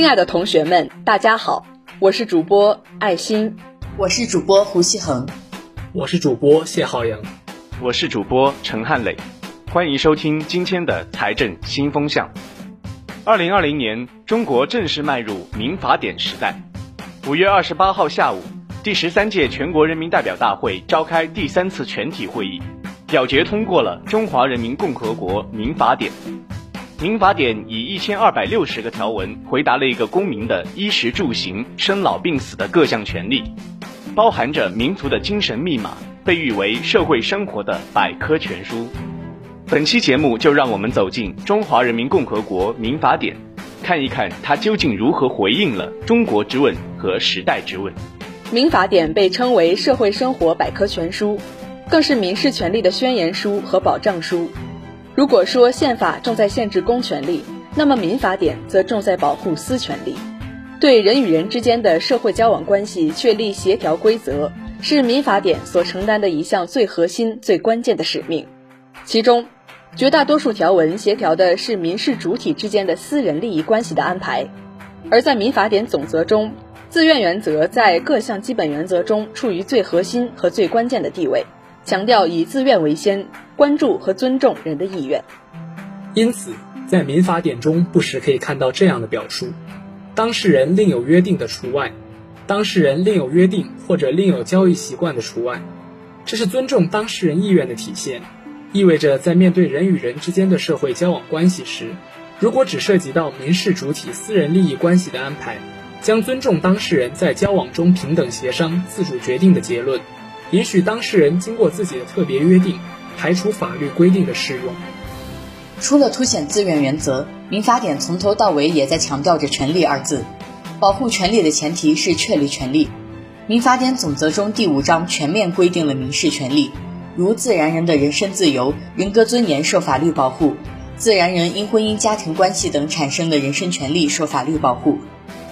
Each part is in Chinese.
亲爱的同学们，大家好，我是主播爱心，我是主播胡希恒，我是主播谢浩洋，我是主播陈汉磊，欢迎收听今天的财政新风向。二零二零年，中国正式迈入民法典时代。五月二十八号下午，第十三届全国人民代表大会召开第三次全体会议，表决通过了《中华人民共和国民法典》。民法典以一千二百六十个条文，回答了一个公民的衣食住行、生老病死的各项权利，包含着民族的精神密码，被誉为社会生活的百科全书。本期节目就让我们走进《中华人民共和国民法典》，看一看它究竟如何回应了中国之问和时代之问。民法典被称为社会生活百科全书，更是民事权利的宣言书和保障书。如果说宪法重在限制公权力，那么民法典则重在保护私权利，对人与人之间的社会交往关系确立协调规则，是民法典所承担的一项最核心、最关键的使命。其中，绝大多数条文协调的是民事主体之间的私人利益关系的安排，而在民法典总则中，自愿原则在各项基本原则中处于最核心和最关键的地位。强调以自愿为先，关注和尊重人的意愿。因此，在民法典中不时可以看到这样的表述：当事人另有约定的除外，当事人另有约定或者另有交易习惯的除外。这是尊重当事人意愿的体现，意味着在面对人与人之间的社会交往关系时，如果只涉及到民事主体私人利益关系的安排，将尊重当事人在交往中平等协商、自主决定的结论。允许当事人经过自己的特别约定，排除法律规定的适用。除了凸显自愿原则，民法典从头到尾也在强调着“权利”二字。保护权利的前提是确立权利。民法典总则中第五章全面规定了民事权利，如自然人的人身自由、人格尊严受法律保护；自然人因婚姻家庭关系等产生的人身权利受法律保护。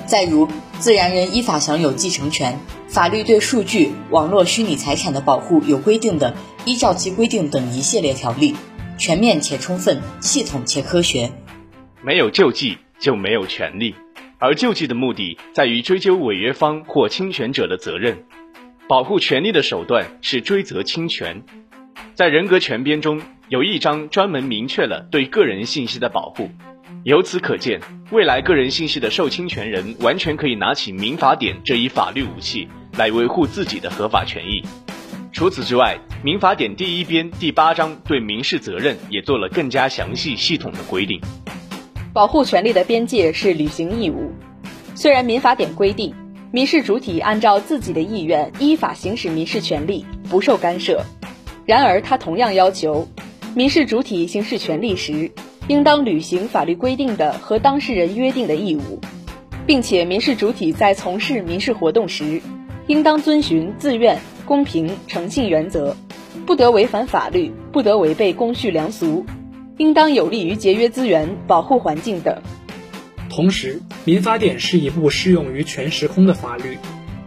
再如，自然人依法享有继承权，法律对数据、网络虚拟财产的保护有规定的，依照其规定等一系列条例，全面且充分，系统且科学。没有救济就没有权利，而救济的目的在于追究违约方或侵权者的责任。保护权利的手段是追责侵权。在人格权编中有一章专门明确了对个人信息的保护。由此可见，未来个人信息的受侵权人完全可以拿起民法典这一法律武器来维护自己的合法权益。除此之外，民法典第一编第八章对民事责任也做了更加详细系统的规定。保护权利的边界是履行义务。虽然民法典规定，民事主体按照自己的意愿依法行使民事权利，不受干涉，然而它同样要求，民事主体行使权利时。应当履行法律规定的和当事人约定的义务，并且民事主体在从事民事活动时，应当遵循自愿、公平、诚信原则，不得违反法律，不得违背公序良俗，应当有利于节约资源、保护环境等。同时，民法典是一部适用于全时空的法律。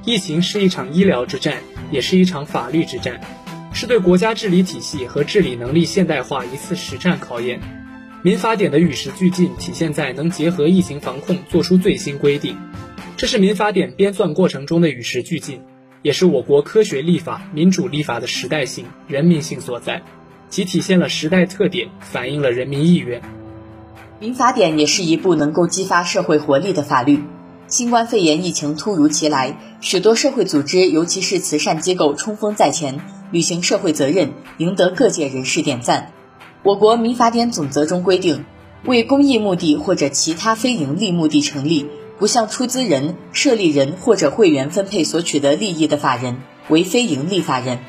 疫情是一场医疗之战，也是一场法律之战，是对国家治理体系和治理能力现代化一次实战考验。民法典的与时俱进体现在能结合疫情防控做出最新规定，这是民法典编纂过程中的与时俱进，也是我国科学立法、民主立法的时代性、人民性所在，其体现了时代特点，反映了人民意愿。民法典也是一部能够激发社会活力的法律。新冠肺炎疫情突如其来，许多社会组织，尤其是慈善机构冲锋在前，履行社会责任，赢得各界人士点赞。我国民法典总则中规定，为公益目的或者其他非营利目的成立，不向出资人、设立人或者会员分配所取得利益的法人为非营利法人，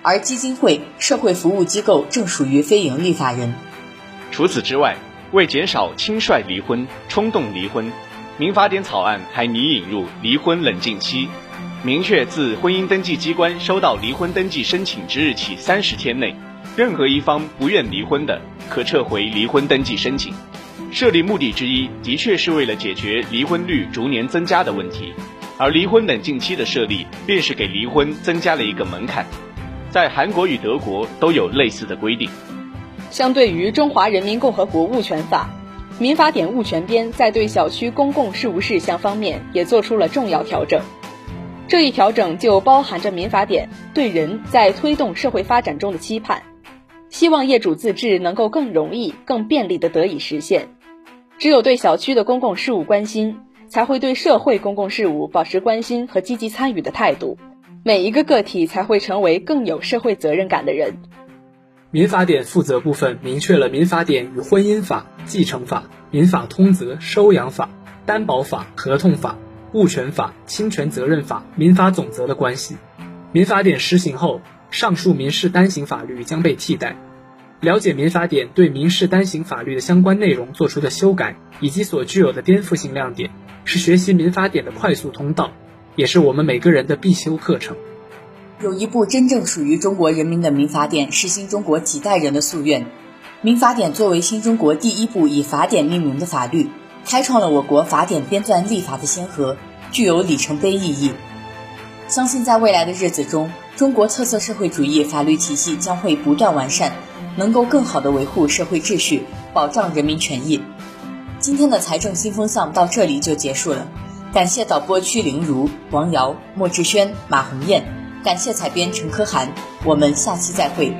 而基金会、社会服务机构正属于非营利法人。除此之外，为减少轻率离婚、冲动离婚，民法典草案还拟引入离婚冷静期，明确自婚姻登记机关收到离婚登记申请之日起三十天内。任何一方不愿离婚的，可撤回离婚登记申请。设立目的之一，的确是为了解决离婚率逐年增加的问题。而离婚冷静期的设立，便是给离婚增加了一个门槛。在韩国与德国都有类似的规定。相对于《中华人民共和国物权法》，民法典物权编在对小区公共事务事项方面也做出了重要调整。这一调整就包含着民法典对人在推动社会发展中的期盼，希望业主自治能够更容易、更便利地得以实现。只有对小区的公共事务关心，才会对社会公共事务保持关心和积极参与的态度，每一个个体才会成为更有社会责任感的人。民法典负责部分明确了民法典与婚姻法、继承法、民法通则、收养法、担保法、合同法。物权法、侵权责任法、民法总则的关系。民法典施行后，上述民事单行法律将被替代。了解民法典对民事单行法律的相关内容做出的修改以及所具有的颠覆性亮点，是学习民法典的快速通道，也是我们每个人的必修课程。有一部真正属于中国人民的民法典，是新中国几代人的夙愿。民法典作为新中国第一部以法典命名的法律。开创了我国法典编纂立法的先河，具有里程碑意义。相信在未来的日子中，中国特色社会主义法律体系将会不断完善，能够更好的维护社会秩序，保障人民权益。今天的财政新风向到这里就结束了，感谢导播曲玲如、王瑶、莫志轩、马红艳，感谢采编陈可涵，我们下期再会。